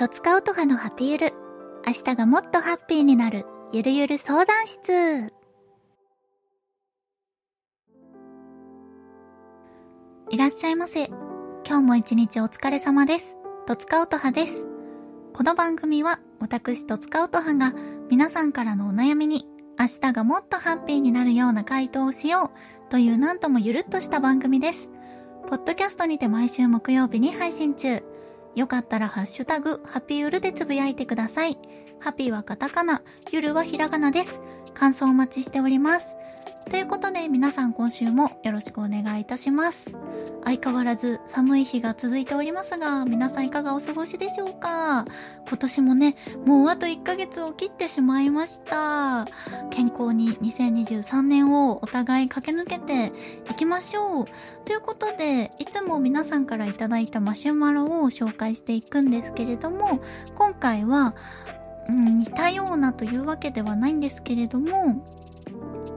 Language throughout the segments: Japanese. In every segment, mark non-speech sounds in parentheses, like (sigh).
とつかうとはのハピゆる。明日がもっとハッピーになる、ゆるゆる相談室。いらっしゃいませ。今日も一日お疲れ様です。とつかうとはです。この番組は、私とつかうとはが、皆さんからのお悩みに、明日がもっとハッピーになるような回答をしよう、というなんともゆるっとした番組です。ポッドキャストにて毎週木曜日に配信中。よかったらハッシュタグ、ハピーユルでつぶやいてください。ハピーはカタカナ、ユルはひらがなです。感想お待ちしております。ということで皆さん今週もよろしくお願いいたします。相変わらず寒い日が続いておりますが、皆さんいかがお過ごしでしょうか？今年もね、もうあと1ヶ月を切ってしまいました。健康に2023年をお互い駆け抜けていきましょう。ということで、いつも皆さんからいただいたマシュマロを紹介していくんですけれども、今回は、うん、似たようなというわけではないんですけれども、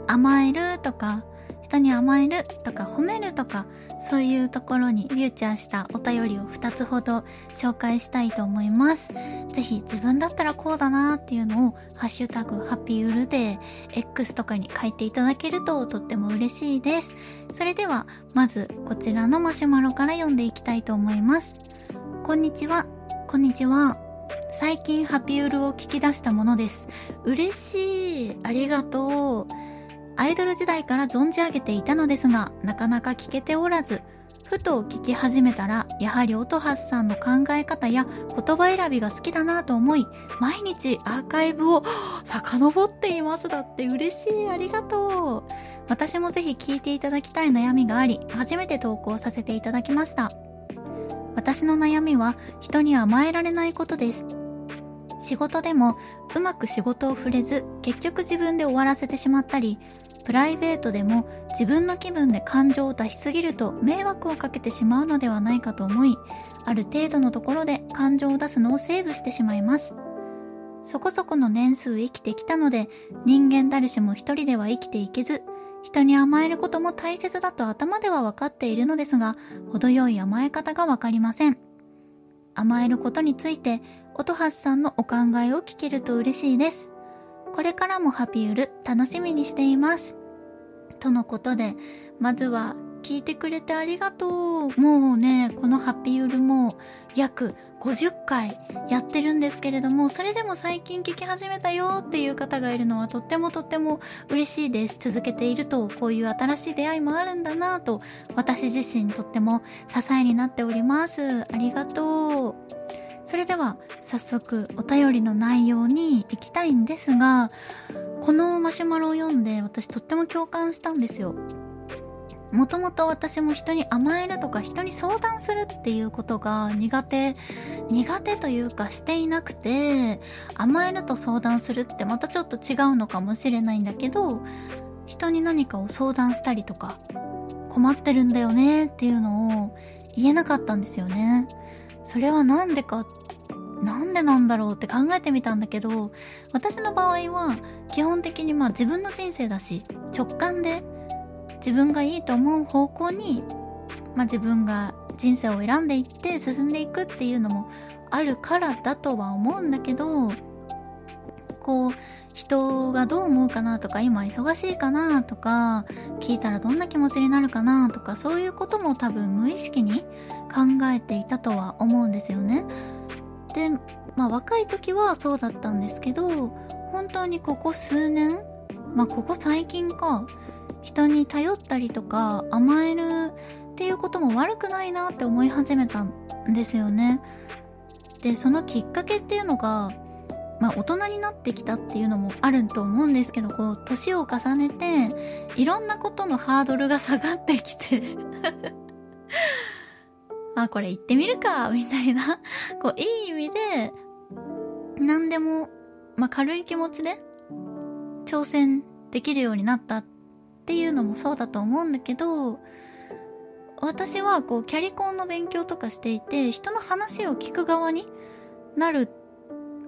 甘えるとか、人に甘えるとか褒めるとか、そういうところにフューチャーしたお便りを2つほど紹介したいと思います。ぜひ自分だったらこうだなーっていうのを、ハッシュタグハッピーウルで X とかに書いていただけるととっても嬉しいです。それでは、まずこちらのマシュマロから読んでいきたいと思います。こんにちは。こんにちは。最近ハピウルを聞き出したものです。嬉しい。ありがとう。アイドル時代から存じ上げていたのですが、なかなか聞けておらず、ふと聞き始めたら、やはり音橋さんの考え方や言葉選びが好きだなと思い、毎日アーカイブを (gasps) 遡っています。だって嬉しい。ありがとう。私もぜひ聞いていただきたい悩みがあり、初めて投稿させていただきました。私の悩みは、人に甘えられないことです。仕事でも、うまく仕事を触れず、結局自分で終わらせてしまったり、プライベートでも自分の気分で感情を出しすぎると迷惑をかけてしまうのではないかと思い、ある程度のところで感情を出すのをセーブしてしまいます。そこそこの年数生きてきたので、人間誰しも一人では生きていけず、人に甘えることも大切だと頭では分かっているのですが、程よい甘え方が分かりません。甘えることについて、音橋さんのお考えを聞けると嬉しいです。これからもハピウル楽しみにしています。とのことで、まずは聞いてくれてありがとう。もうね、このハピウルも約50回やってるんですけれども、それでも最近聞き始めたよっていう方がいるのはとってもとっても嬉しいです。続けているとこういう新しい出会いもあるんだなと、私自身とっても支えになっております。ありがとう。それでは早速お便りの内容に行きたいんですが、このマシュマロを読んで私とっても共感したんですよ。もともと私も人に甘えるとか人に相談するっていうことが苦手、苦手というかしていなくて、甘えると相談するってまたちょっと違うのかもしれないんだけど、人に何かを相談したりとか、困ってるんだよねっていうのを言えなかったんですよね。それはなんでか、なんでなんだろうって考えてみたんだけど、私の場合は基本的にまあ自分の人生だし、直感で自分がいいと思う方向に、まあ自分が人生を選んでいって進んでいくっていうのもあるからだとは思うんだけど、こう、人がどう思うかなとか、今忙しいかなとか、聞いたらどんな気持ちになるかなとか、そういうことも多分無意識に考えていたとは思うんですよね。で、まあ若い時はそうだったんですけど、本当にここ数年、まあここ最近か、人に頼ったりとか甘えるっていうことも悪くないなって思い始めたんですよね。で、そのきっかけっていうのが、まあ大人になってきたっていうのもあると思うんですけど、こう、年を重ねて、いろんなことのハードルが下がってきて (laughs) あ、これ行ってみるか、みたいな、こう、いい意味で、何でも、まあ軽い気持ちで、挑戦できるようになったっていうのもそうだと思うんだけど、私はこう、キャリコンの勉強とかしていて、人の話を聞く側になる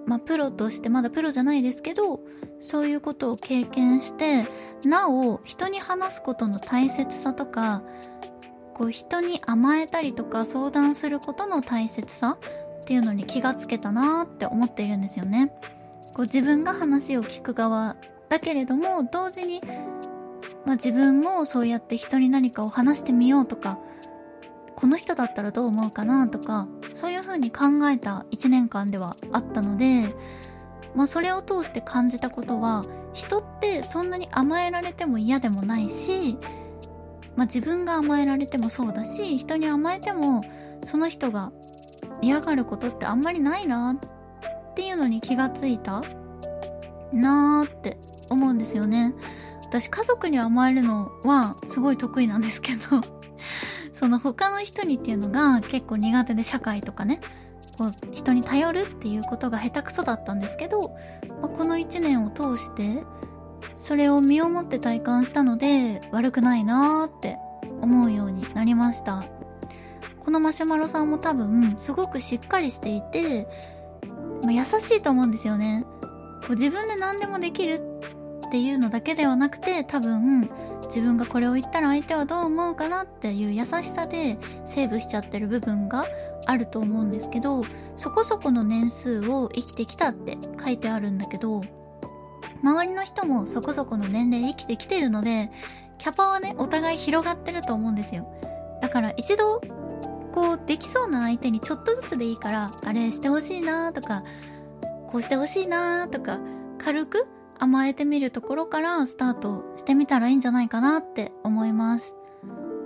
まあ、プロとしてまだプロじゃないですけど、そういうことを経験して、なお、人に話すことの大切さとか、こう、人に甘えたりとか相談することの大切さっていうのに気がつけたなって思っているんですよね。こう自分が話を聞く側だけれども同時に、まあ、自分もそうやって人に何かを話してみようとかこの人だったらどう思うかなとかそういう風に考えた1年間ではあったので、まあ、それを通して感じたことは人ってそんなに甘えられても嫌でもないし、まあ、自分が甘えられてもそうだし人に甘えてもその人が嫌がることってあんまりないなっていうのに気がついたなーって思うんですよね。私家族に甘えるのはすごい得意なんですけどその他の人にっていうのが結構苦手で社会とかね。こう人に頼るっていうことが下手くそだったんですけど、まあ、この1年を通してそれを身をもって体感したので悪くないなーって思うようになりました。このマシュマロさんも多分すごくしっかりしていて、まあ、優しいと思うんですよね。こう自分で何でもできるっていうのだけではなくて多分自分がこれを言ったら相手はどう思うかなっていう優しさでセーブしちゃってる部分があると思うんですけどそこそこの年数を生きてきたって書いてあるんだけど周りの人もそこそこの年齢生きてきてるのでキャパはねお互い広がってると思うんですよ。だから一度こうできそうな相手にちょっとずつでいいからあれしてほしいなとかこうしてほしいなとか軽く甘えてみるところからスタートしてみたらいいんじゃないかなって思います。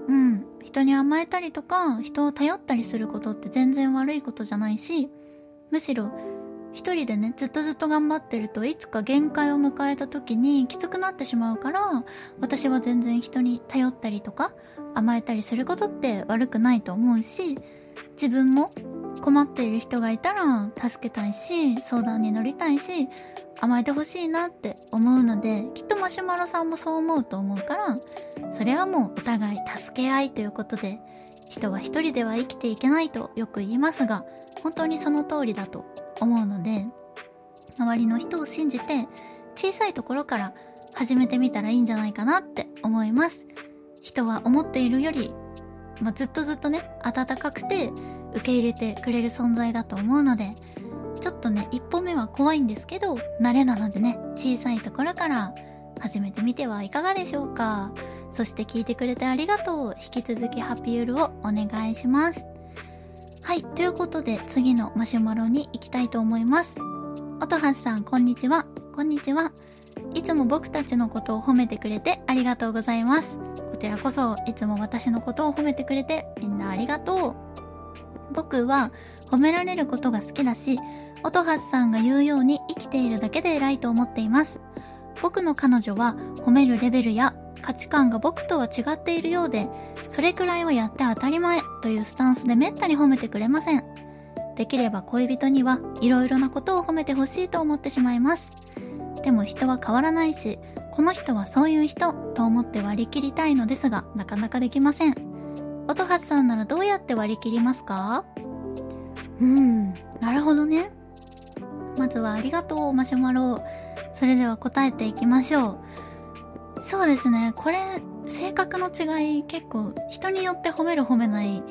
うん。人に甘えたりとか、人を頼ったりすることって全然悪いことじゃないし、むしろ、一人でね、ずっとずっと頑張ってるといつか限界を迎えた時にきつくなってしまうから、私は全然人に頼ったりとか、甘えたりすることって悪くないと思うし、自分も困っている人がいたら助けたいし、相談に乗りたいし、甘えてほしいなって思うので、きっとマシュマロさんもそう思うと思うから、それはもうお互い助け合いということで、人は一人では生きていけないとよく言いますが、本当にその通りだと思うので、周りの人を信じて、小さいところから始めてみたらいいんじゃないかなって思います。人は思っているより、まあ、ずっとずっとね、温かくて受け入れてくれる存在だと思うので、ちょっとね、一歩目は怖いんですけど、慣れなのでね、小さいところから始めてみてはいかがでしょうか。そして聞いてくれてありがとう。引き続きハッピーウールをお願いします。はい、ということで次のマシュマロに行きたいと思います。音橋さん、こんにちは。こんにちは。いつも僕たちのことを褒めてくれてありがとうございます。こちらこそ、いつも私のことを褒めてくれてみんなありがとう。僕は褒められることが好きだし、音橋さんが言うように生きているだけで偉いと思っています。僕の彼女は褒めるレベルや価値観が僕とは違っているようで、それくらいはやって当たり前というスタンスでめったに褒めてくれません。できれば恋人にはいろいろなことを褒めてほしいと思ってしまいます。でも人は変わらないし、この人はそういう人と思って割り切りたいのですが、なかなかできません。音橋さんならどうやって割り切りますか？うん、なるほどね。まずはありがとう、マシュマロ。それでは答えていきましょう。そうですね。これ、性格の違い結構人によって褒める褒めない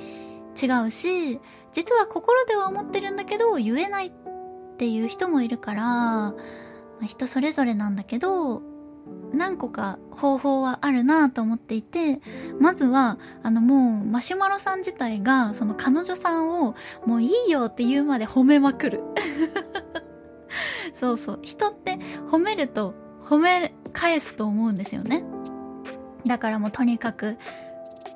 違うし、実は心では思ってるんだけど言えないっていう人もいるから、まあ、人それぞれなんだけど、何個か方法はあるなと思っていて、まずは、あのもう、マシュマロさん自体が、その彼女さんを、もういいよって言うまで褒めまくる。(laughs) そうそう。人って褒めると褒め返すと思うんですよね。だからもうとにかく、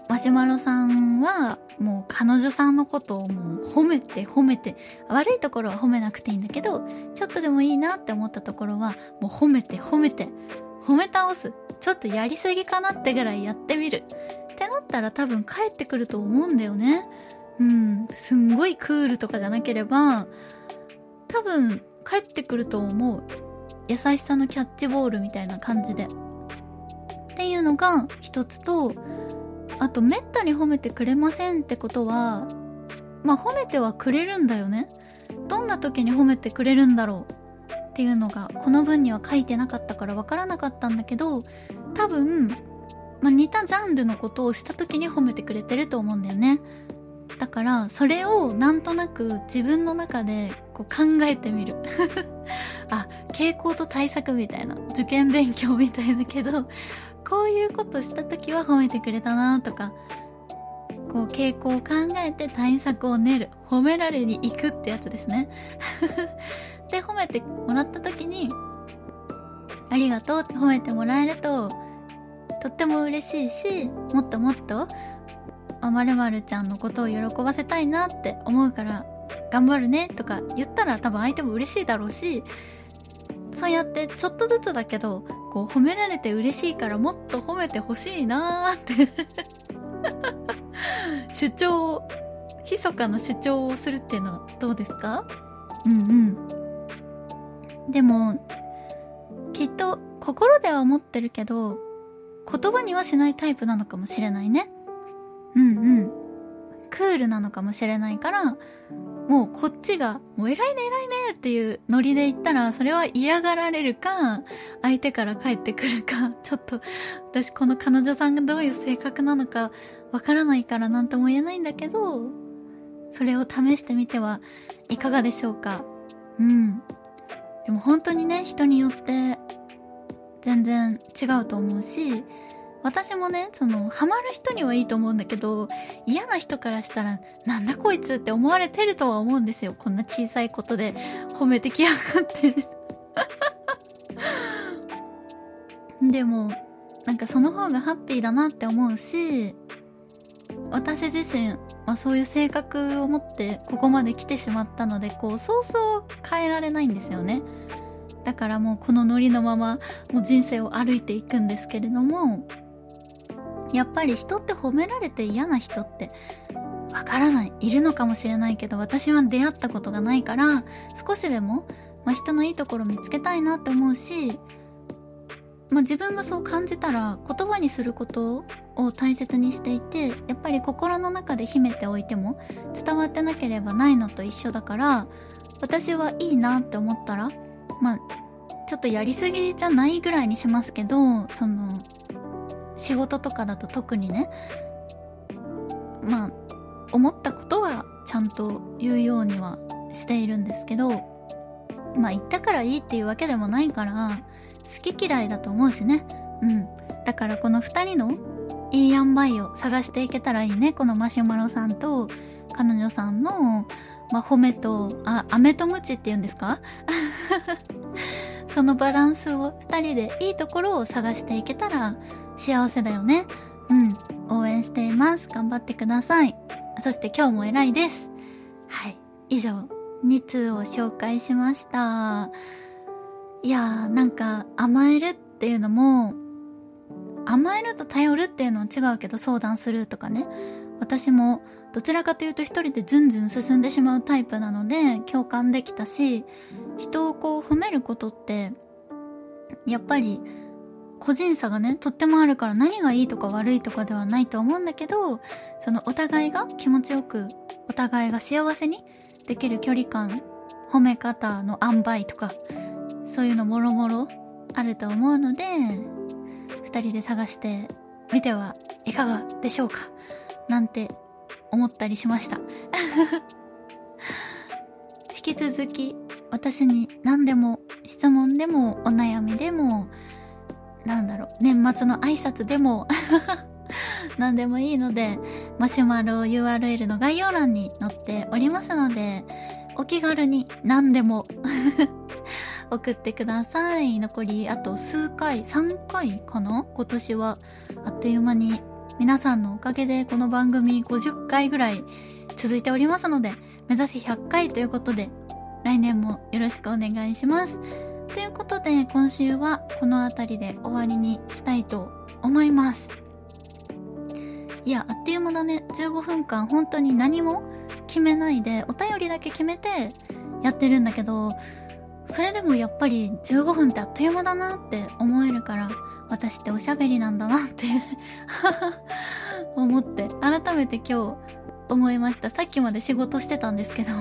マシュマロさんはもう彼女さんのことをもう褒めて褒めて、悪いところは褒めなくていいんだけど、ちょっとでもいいなって思ったところはもう褒めて褒めて、褒め倒す。ちょっとやりすぎかなってぐらいやってみる。ってなったら多分帰ってくると思うんだよね。うん。すんごいクールとかじゃなければ、多分帰ってくると思う。優しさのキャッチボールみたいな感じで。っていうのが一つと、あと、めったに褒めてくれませんってことは、まあ、褒めてはくれるんだよね。どんな時に褒めてくれるんだろうっていうのが、この文には書いてなかったからわからなかったんだけど、多分、まあ、似たジャンルのことをした時に褒めてくれてると思うんだよね。だからそれをなんとなく自分の中でこう考えてみる。(laughs) あ傾向と対策みたいな。受験勉強みたいだけど (laughs) こういうことした時は褒めてくれたなとか。こう傾向を考えて対策を練る。褒められに行くってやつですね。(laughs) で褒めてもらった時にありがとうって褒めてもらえるととっても嬉しいしもっともっとまるまるちゃんのことを喜ばせたいなって思うから頑張るねとか言ったら多分相手も嬉しいだろうしそうやってちょっとずつだけどこう褒められて嬉しいからもっと褒めてほしいなーって。(laughs) 主張を密かな主張をするっていうのはどうですか？うんうん。でもきっと心では思ってるけど言葉にはしないタイプなのかもしれないね。うんうん。クールなのかもしれないからもうこっちが、もう偉いね偉いねっていうノリで言ったら、それは嫌がられるか、相手から帰ってくるか、(laughs) ちょっと、私この彼女さんがどういう性格なのかわからないからなんとも言えないんだけど、それを試してみてはいかがでしょうか。うん。でも本当にね、人によって全然違うと思うし、私もね、その、ハマる人にはいいと思うんだけど、嫌な人からしたら、なんだこいつって思われてるとは思うんですよ。こんな小さいことで褒めてきやがって (laughs) でも、なんかその方がハッピーだなって思うし、私自身、まあ、そういう性格を持ってここまで来てしまったので、こう、そうそう変えられないんですよね。だからもうこのノリのまま、もう人生を歩いていくんですけれども、やっぱり人って褒められて嫌な人ってわからない。いるのかもしれないけど、私は出会ったことがないから、少しでも、まあ、人のいいところ見つけたいなって思うし、まあ、自分がそう感じたら言葉にすることを大切にしていて、やっぱり心の中で秘めておいても伝わってなければないのと一緒だから、私はいいなって思ったら、まあ、ちょっとやりすぎじゃないぐらいにしますけど、その、仕事とかだと特にねまあ思ったことはちゃんと言うようにはしているんですけどまあ言ったからいいっていうわけでもないから好き嫌いだと思うしね。うん。だからこの2人のいい塩梅を探していけたらいいね。このマシュマロさんと彼女さんのまあ、褒めと、あ、飴とムチって言うんですか？(laughs) そのバランスを2人でいいところを探していけたら幸せだよね。うん。応援しています。頑張ってください。そして今日も偉いです。はい。以上、2通を紹介しました。いやー、なんか甘えるっていうのも、甘えると頼るっていうのは違うけど相談するとかね。私もどちらかというと一人でズンズン進んでしまうタイプなので共感できたし、人をこう褒めることって、やっぱり個人差がね、とってもあるから何がいいとか悪いとかではないと思うんだけど、そのお互いが気持ちよく、お互いが幸せにできる距離感、褒め方の塩梅とか、そういうのもろもろあると思うので、二人で探してみてはいかがでしょうかなんて思ったりしました。(laughs) 引き続き私に何でも質問でもお悩みでもなんだろう、年末の挨拶でも (laughs) 何でもいいので、マシュマロ URL の概要欄に載っておりますので、お気軽に何でも (laughs) 送ってください。残りあと数回、3回かな？今年は。あっという間に皆さんのおかげでこの番組50回ぐらい続いておりますので、目指せ100回ということで、来年もよろしくお願いします。ということで、今週はこの辺りで終わりにしたいと思います。いや、あっという間だね。15分間本当に何も決めないで、お便りだけ決めてやってるんだけど、それでもやっぱり15分ってあっという間だなって思えるから、私っておしゃべりなんだなって (laughs) 思って、改めて今日思いました。さっきまで仕事してたんですけど、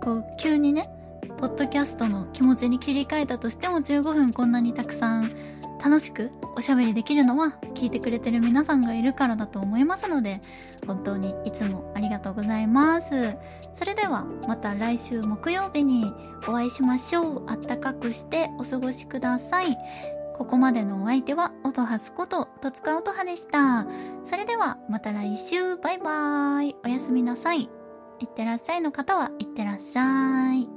こう、急にね、ポッドキャストの気持ちに切り替えたとしても15分こんなにたくさん楽しくおしゃべりできるのは聞いてくれてる皆さんがいるからだと思いますので本当にいつもありがとうございます。それではまた来週木曜日にお会いしましょう。あったかくしてお過ごしください。ここまでのお相手は音はすこと戸塚音葉でした。それではまた来週。バイバーイ。おやすみなさい。いってらっしゃいの方はいってらっしゃい。